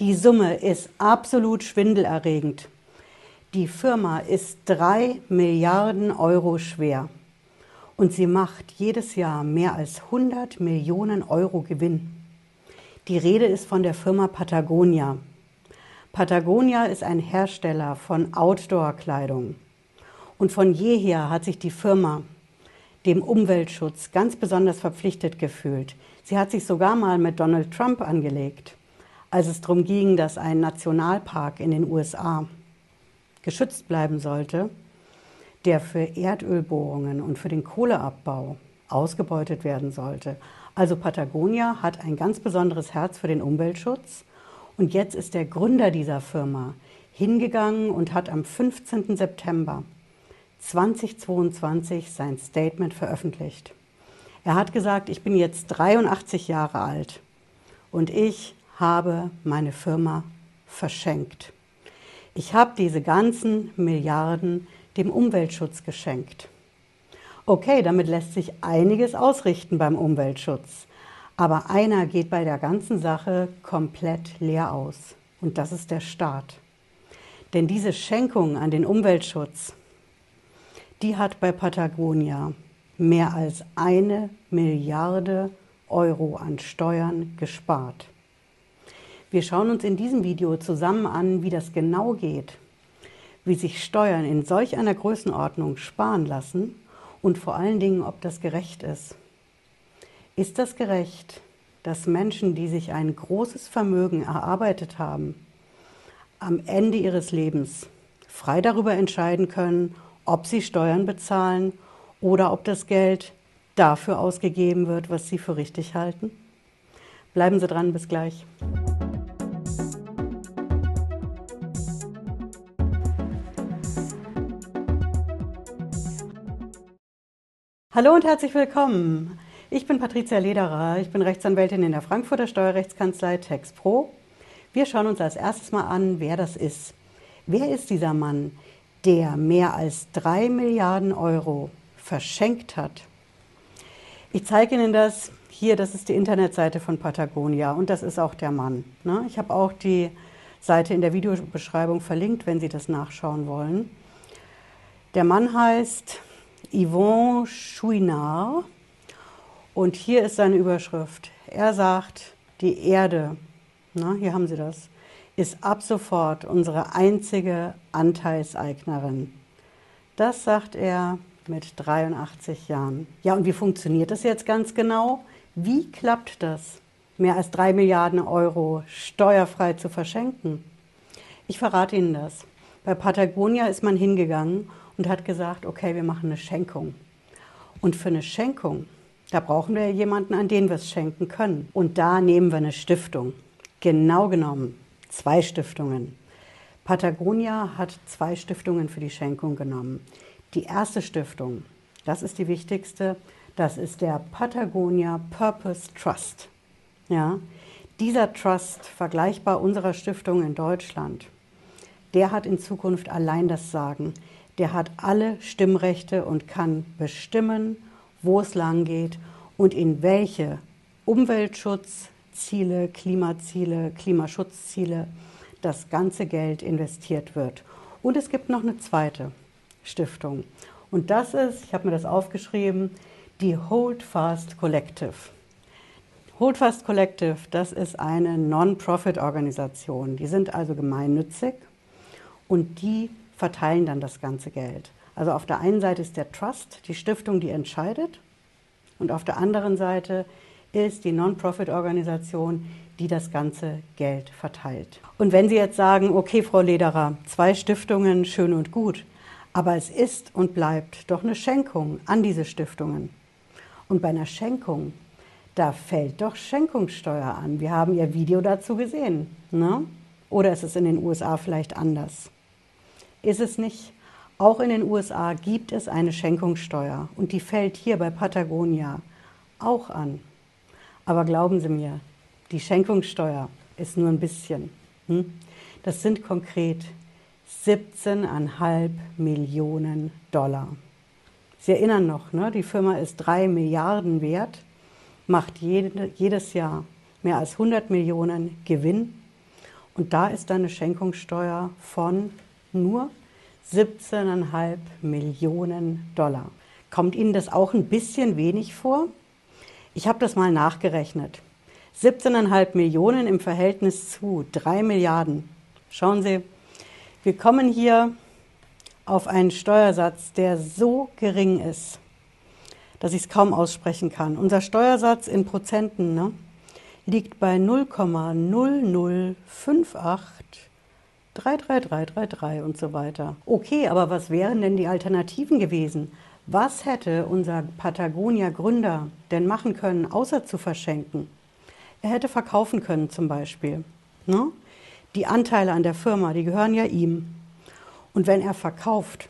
Die Summe ist absolut schwindelerregend. Die Firma ist drei Milliarden Euro schwer und sie macht jedes Jahr mehr als 100 Millionen Euro Gewinn. Die Rede ist von der Firma Patagonia. Patagonia ist ein Hersteller von Outdoor-Kleidung. Und von jeher hat sich die Firma dem Umweltschutz ganz besonders verpflichtet gefühlt. Sie hat sich sogar mal mit Donald Trump angelegt, als es darum ging, dass ein Nationalpark in den USA geschützt bleiben sollte, der für Erdölbohrungen und für den Kohleabbau ausgebeutet werden sollte. Also Patagonia hat ein ganz besonderes Herz für den Umweltschutz und jetzt ist der Gründer dieser Firma hingegangen und hat am 15. September 2022 sein Statement veröffentlicht. Er hat gesagt, ich bin jetzt 83 Jahre alt und ich habe meine Firma verschenkt. Ich habe diese ganzen Milliarden dem Umweltschutz geschenkt. Okay, damit lässt sich einiges ausrichten beim Umweltschutz. Aber einer geht bei der ganzen Sache komplett leer aus. Und das ist der Staat. Denn diese Schenkung an den Umweltschutz, die hat bei Patagonia mehr als eine Milliarde Euro an Steuern gespart. Wir schauen uns in diesem Video zusammen an, wie das genau geht, wie sich Steuern in solch einer Größenordnung sparen lassen und vor allen Dingen, ob das gerecht ist. Ist das gerecht, dass Menschen, die sich ein großes Vermögen erarbeitet haben, am Ende ihres Lebens frei darüber entscheiden können, ob sie Steuern bezahlen oder ob das Geld dafür ausgegeben wird, was sie für richtig halten? Bleiben Sie dran, bis gleich. Hallo und herzlich willkommen. Ich bin Patricia Lederer, ich bin Rechtsanwältin in der Frankfurter Steuerrechtskanzlei TexPro. Wir schauen uns als erstes mal an, wer das ist. Wer ist dieser Mann, der mehr als drei Milliarden Euro verschenkt hat? Ich zeige Ihnen das hier, das ist die Internetseite von Patagonia und das ist auch der Mann. Ne? Ich habe auch die Seite in der Videobeschreibung verlinkt, wenn Sie das nachschauen wollen. Der Mann heißt Yvon Chouinard. Und hier ist seine Überschrift. Er sagt, die Erde, na, hier haben Sie das, ist ab sofort unsere einzige Anteilseignerin. Das sagt er mit 83 Jahren. Ja, und wie funktioniert das jetzt ganz genau? Wie klappt das, mehr als drei Milliarden Euro steuerfrei zu verschenken? Ich verrate Ihnen das. Bei Patagonia ist man hingegangen und hat gesagt, okay, wir machen eine Schenkung. Und für eine Schenkung, da brauchen wir jemanden, an den wir es schenken können. Und da nehmen wir eine Stiftung. Genau genommen zwei Stiftungen. Patagonia hat zwei Stiftungen für die Schenkung genommen. Die erste Stiftung, das ist die wichtigste, das ist der Patagonia Purpose Trust. Ja, dieser Trust, vergleichbar unserer Stiftung in Deutschland, der hat in Zukunft allein das Sagen der hat alle Stimmrechte und kann bestimmen, wo es lang geht und in welche Umweltschutzziele, Klimaziele, Klimaschutzziele das ganze Geld investiert wird. Und es gibt noch eine zweite Stiftung. Und das ist, ich habe mir das aufgeschrieben, die Holdfast Collective. Holdfast Collective, das ist eine Non-Profit-Organisation. Die sind also gemeinnützig und die verteilen dann das ganze Geld. Also auf der einen Seite ist der Trust, die Stiftung, die entscheidet, und auf der anderen Seite ist die Non-Profit-Organisation, die das ganze Geld verteilt. Und wenn Sie jetzt sagen, okay, Frau Lederer, zwei Stiftungen, schön und gut, aber es ist und bleibt doch eine Schenkung an diese Stiftungen. Und bei einer Schenkung, da fällt doch Schenkungssteuer an. Wir haben Ihr Video dazu gesehen. Ne? Oder ist es in den USA vielleicht anders? Ist es nicht. Auch in den USA gibt es eine Schenkungssteuer und die fällt hier bei Patagonia auch an. Aber glauben Sie mir, die Schenkungssteuer ist nur ein bisschen. Hm? Das sind konkret 17,5 Millionen Dollar. Sie erinnern noch, ne? die Firma ist 3 Milliarden wert, macht jede, jedes Jahr mehr als 100 Millionen Gewinn Und da ist dann eine Schenkungssteuer von nur 17,5 Millionen Dollar. Kommt Ihnen das auch ein bisschen wenig vor? Ich habe das mal nachgerechnet. 17,5 Millionen im Verhältnis zu 3 Milliarden. Schauen Sie, wir kommen hier auf einen Steuersatz, der so gering ist, dass ich es kaum aussprechen kann. Unser Steuersatz in Prozenten ne, liegt bei 0,0058 und so weiter. Okay, aber was wären denn die Alternativen gewesen? Was hätte unser Patagonia-Gründer denn machen können, außer zu verschenken? Er hätte verkaufen können zum Beispiel. Ne? Die Anteile an der Firma, die gehören ja ihm. Und wenn er verkauft,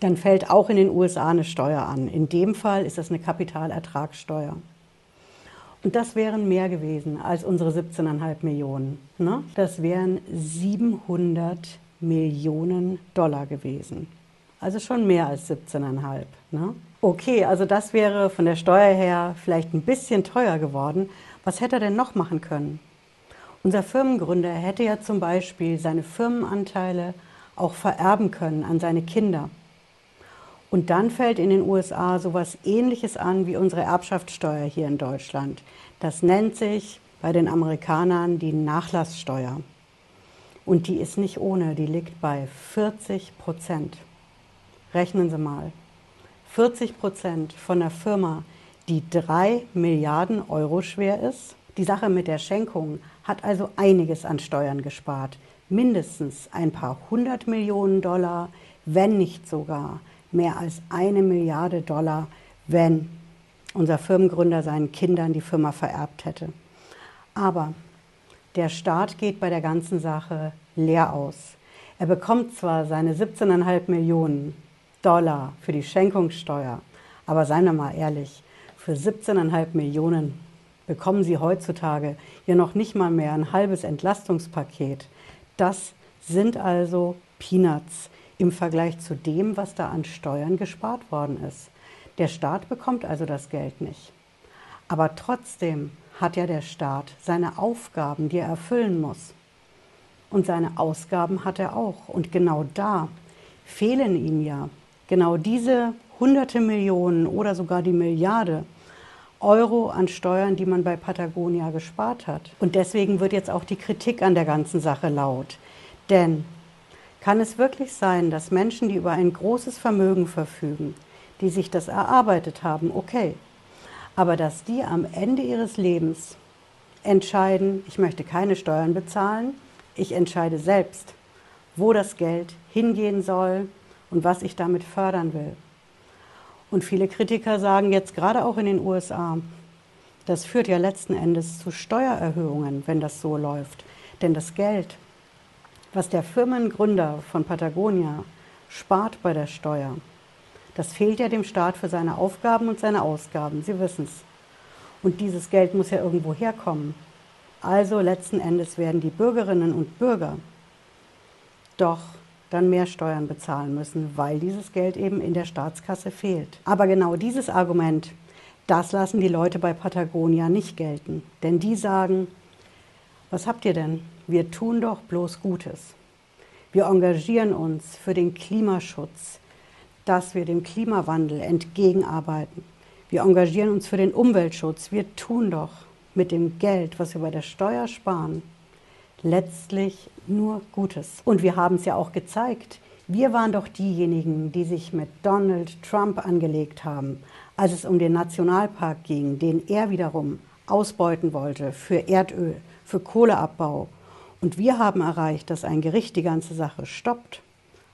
dann fällt auch in den USA eine Steuer an. In dem Fall ist das eine Kapitalertragssteuer. Und das wären mehr gewesen als unsere 17,5 Millionen. Ne? Das wären 700 Millionen Dollar gewesen. Also schon mehr als 17,5. Ne? Okay, also das wäre von der Steuer her vielleicht ein bisschen teuer geworden. Was hätte er denn noch machen können? Unser Firmengründer hätte ja zum Beispiel seine Firmenanteile auch vererben können an seine Kinder. Und dann fällt in den USA sowas ähnliches an wie unsere Erbschaftssteuer hier in Deutschland. Das nennt sich bei den Amerikanern die Nachlasssteuer. Und die ist nicht ohne, die liegt bei 40 Prozent. Rechnen Sie mal. 40 Prozent von einer Firma, die drei Milliarden Euro schwer ist. Die Sache mit der Schenkung hat also einiges an Steuern gespart. Mindestens ein paar hundert Millionen Dollar, wenn nicht sogar mehr als eine Milliarde Dollar, wenn unser Firmengründer seinen Kindern die Firma vererbt hätte. Aber der Staat geht bei der ganzen Sache leer aus. Er bekommt zwar seine 17,5 Millionen Dollar für die Schenkungssteuer. Aber seien wir mal ehrlich, für 17,5 Millionen bekommen Sie heutzutage ja noch nicht mal mehr ein halbes Entlastungspaket. Das sind also Peanuts im Vergleich zu dem, was da an Steuern gespart worden ist. Der Staat bekommt also das Geld nicht. Aber trotzdem hat ja der Staat seine Aufgaben, die er erfüllen muss. Und seine Ausgaben hat er auch. Und genau da fehlen ihm ja genau diese hunderte Millionen oder sogar die Milliarde Euro an Steuern, die man bei Patagonia gespart hat. Und deswegen wird jetzt auch die Kritik an der ganzen Sache laut. Denn kann es wirklich sein, dass Menschen, die über ein großes Vermögen verfügen, die sich das erarbeitet haben, okay, aber dass die am Ende ihres Lebens entscheiden, ich möchte keine Steuern bezahlen, ich entscheide selbst, wo das Geld hingehen soll, und was ich damit fördern will. Und viele Kritiker sagen jetzt gerade auch in den USA, das führt ja letzten Endes zu Steuererhöhungen, wenn das so läuft. Denn das Geld, was der Firmengründer von Patagonia spart bei der Steuer, das fehlt ja dem Staat für seine Aufgaben und seine Ausgaben. Sie wissen es. Und dieses Geld muss ja irgendwo herkommen. Also letzten Endes werden die Bürgerinnen und Bürger doch dann mehr Steuern bezahlen müssen, weil dieses Geld eben in der Staatskasse fehlt. Aber genau dieses Argument, das lassen die Leute bei Patagonia nicht gelten. Denn die sagen, was habt ihr denn? Wir tun doch bloß Gutes. Wir engagieren uns für den Klimaschutz, dass wir dem Klimawandel entgegenarbeiten. Wir engagieren uns für den Umweltschutz. Wir tun doch mit dem Geld, was wir bei der Steuer sparen, letztlich nur Gutes. Und wir haben es ja auch gezeigt. Wir waren doch diejenigen, die sich mit Donald Trump angelegt haben, als es um den Nationalpark ging, den er wiederum ausbeuten wollte für Erdöl, für Kohleabbau. Und wir haben erreicht, dass ein Gericht die ganze Sache stoppt.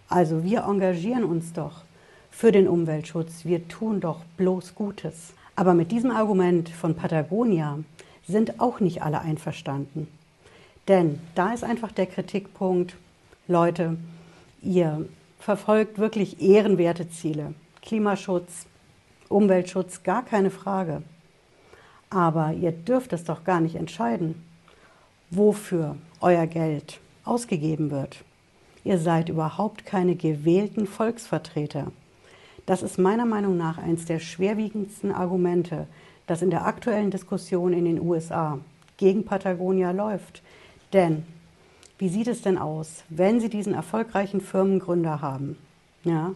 Also wir engagieren uns doch für den Umweltschutz. Wir tun doch bloß Gutes. Aber mit diesem Argument von Patagonia sind auch nicht alle einverstanden. Denn da ist einfach der Kritikpunkt, Leute, ihr verfolgt wirklich ehrenwerte Ziele. Klimaschutz, Umweltschutz, gar keine Frage. Aber ihr dürft es doch gar nicht entscheiden, wofür euer Geld ausgegeben wird. Ihr seid überhaupt keine gewählten Volksvertreter. Das ist meiner Meinung nach eines der schwerwiegendsten Argumente, das in der aktuellen Diskussion in den USA gegen Patagonia läuft. Denn Wie sieht es denn aus, wenn Sie diesen erfolgreichen Firmengründer haben? Ja?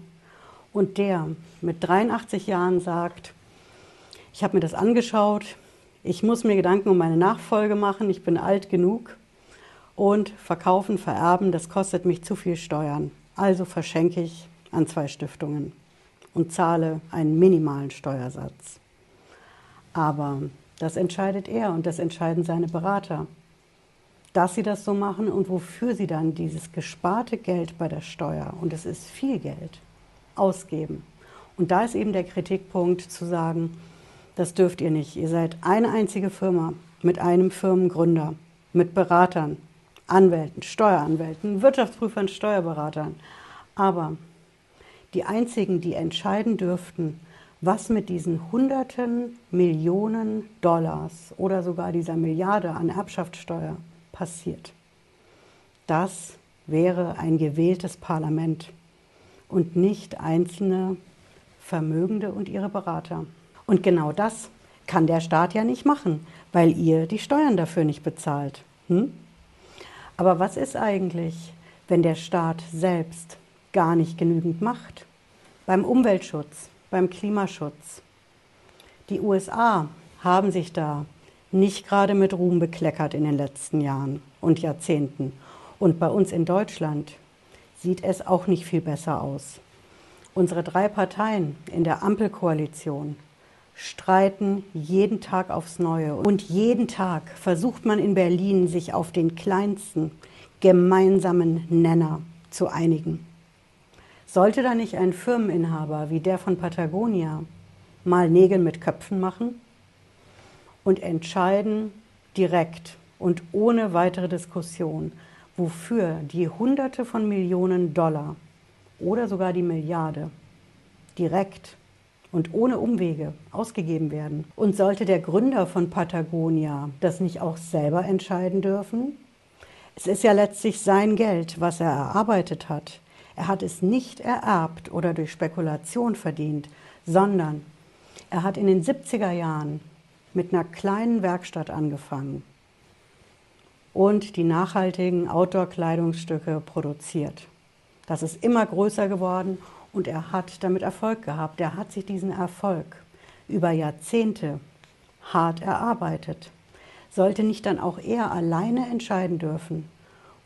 Und der mit 83 Jahren sagt, ich habe mir das angeschaut, ich muss mir Gedanken um meine Nachfolge machen, ich bin alt genug und verkaufen, vererben, das kostet mich zu viel Steuern. Also verschenke ich an zwei Stiftungen und zahle einen minimalen Steuersatz. Aber das entscheidet er und das entscheiden seine Berater dass sie das so machen und wofür sie dann dieses gesparte Geld bei der Steuer, und es ist viel Geld, ausgeben. Und da ist eben der Kritikpunkt zu sagen, das dürft ihr nicht. Ihr seid eine einzige Firma mit einem Firmengründer, mit Beratern, Anwälten, Steueranwälten, Wirtschaftsprüfern, Steuerberatern. Aber die einzigen, die entscheiden dürften, was mit diesen hunderten Millionen Dollars oder sogar dieser Milliarde an Erbschaftssteuer passiert. Das wäre ein gewähltes Parlament und nicht einzelne Vermögende und ihre Berater. Und genau das kann der Staat ja nicht machen, weil ihr die Steuern dafür nicht bezahlt. Hm? Aber was ist eigentlich, wenn der Staat selbst gar nicht genügend macht? Beim Umweltschutz, beim Klimaschutz. Die USA haben sich da nicht gerade mit Ruhm bekleckert in den letzten Jahren und Jahrzehnten. Und bei uns in Deutschland sieht es auch nicht viel besser aus. Unsere drei Parteien in der Ampelkoalition streiten jeden Tag aufs Neue. Und jeden Tag versucht man in Berlin, sich auf den kleinsten gemeinsamen Nenner zu einigen. Sollte da nicht ein Firmeninhaber wie der von Patagonia mal Nägel mit Köpfen machen? und entscheiden direkt und ohne weitere Diskussion, wofür die Hunderte von Millionen Dollar oder sogar die Milliarde direkt und ohne Umwege ausgegeben werden. Und sollte der Gründer von Patagonia das nicht auch selber entscheiden dürfen? Es ist ja letztlich sein Geld, was er erarbeitet hat. Er hat es nicht ererbt oder durch Spekulation verdient, sondern er hat in den 70er Jahren mit einer kleinen Werkstatt angefangen und die nachhaltigen Outdoor-Kleidungsstücke produziert. Das ist immer größer geworden und er hat damit Erfolg gehabt. Er hat sich diesen Erfolg über Jahrzehnte hart erarbeitet. Sollte nicht dann auch er alleine entscheiden dürfen,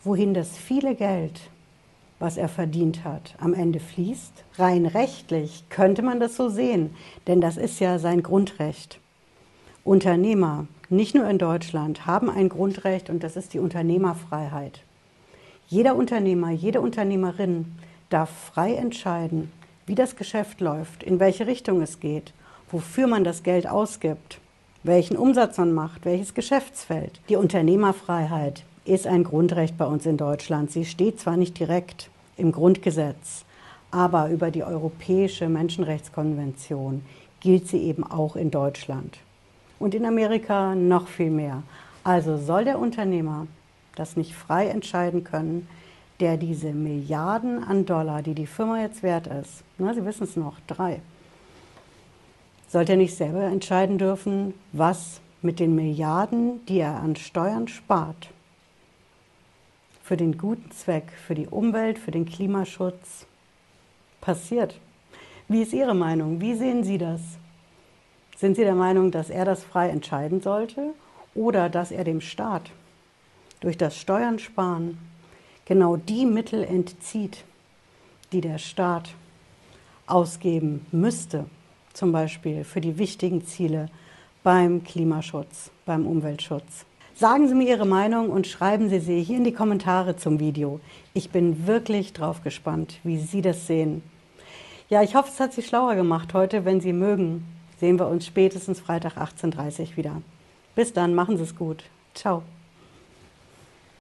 wohin das viele Geld, was er verdient hat, am Ende fließt? Rein rechtlich könnte man das so sehen, denn das ist ja sein Grundrecht. Unternehmer, nicht nur in Deutschland, haben ein Grundrecht und das ist die Unternehmerfreiheit. Jeder Unternehmer, jede Unternehmerin darf frei entscheiden, wie das Geschäft läuft, in welche Richtung es geht, wofür man das Geld ausgibt, welchen Umsatz man macht, welches Geschäftsfeld. Die Unternehmerfreiheit ist ein Grundrecht bei uns in Deutschland. Sie steht zwar nicht direkt im Grundgesetz, aber über die Europäische Menschenrechtskonvention gilt sie eben auch in Deutschland und in Amerika noch viel mehr. Also soll der Unternehmer das nicht frei entscheiden können, der diese Milliarden an Dollar, die die Firma jetzt wert ist, na, Sie wissen es noch, drei, sollte er nicht selber entscheiden dürfen, was mit den Milliarden, die er an Steuern spart, für den guten Zweck, für die Umwelt, für den Klimaschutz passiert. Wie ist Ihre Meinung? Wie sehen Sie das? Sind Sie der Meinung, dass er das frei entscheiden sollte oder dass er dem Staat durch das Steuern sparen genau die Mittel entzieht, die der Staat ausgeben müsste, zum Beispiel für die wichtigen Ziele beim Klimaschutz, beim Umweltschutz? Sagen Sie mir Ihre Meinung und schreiben Sie sie hier in die Kommentare zum Video. Ich bin wirklich drauf gespannt, wie Sie das sehen. Ja, ich hoffe, es hat Sie schlauer gemacht heute. Wenn Sie mögen, sehen wir uns spätestens Freitag 18.30 Uhr wieder. Bis dann, machen Sie es gut. Ciao.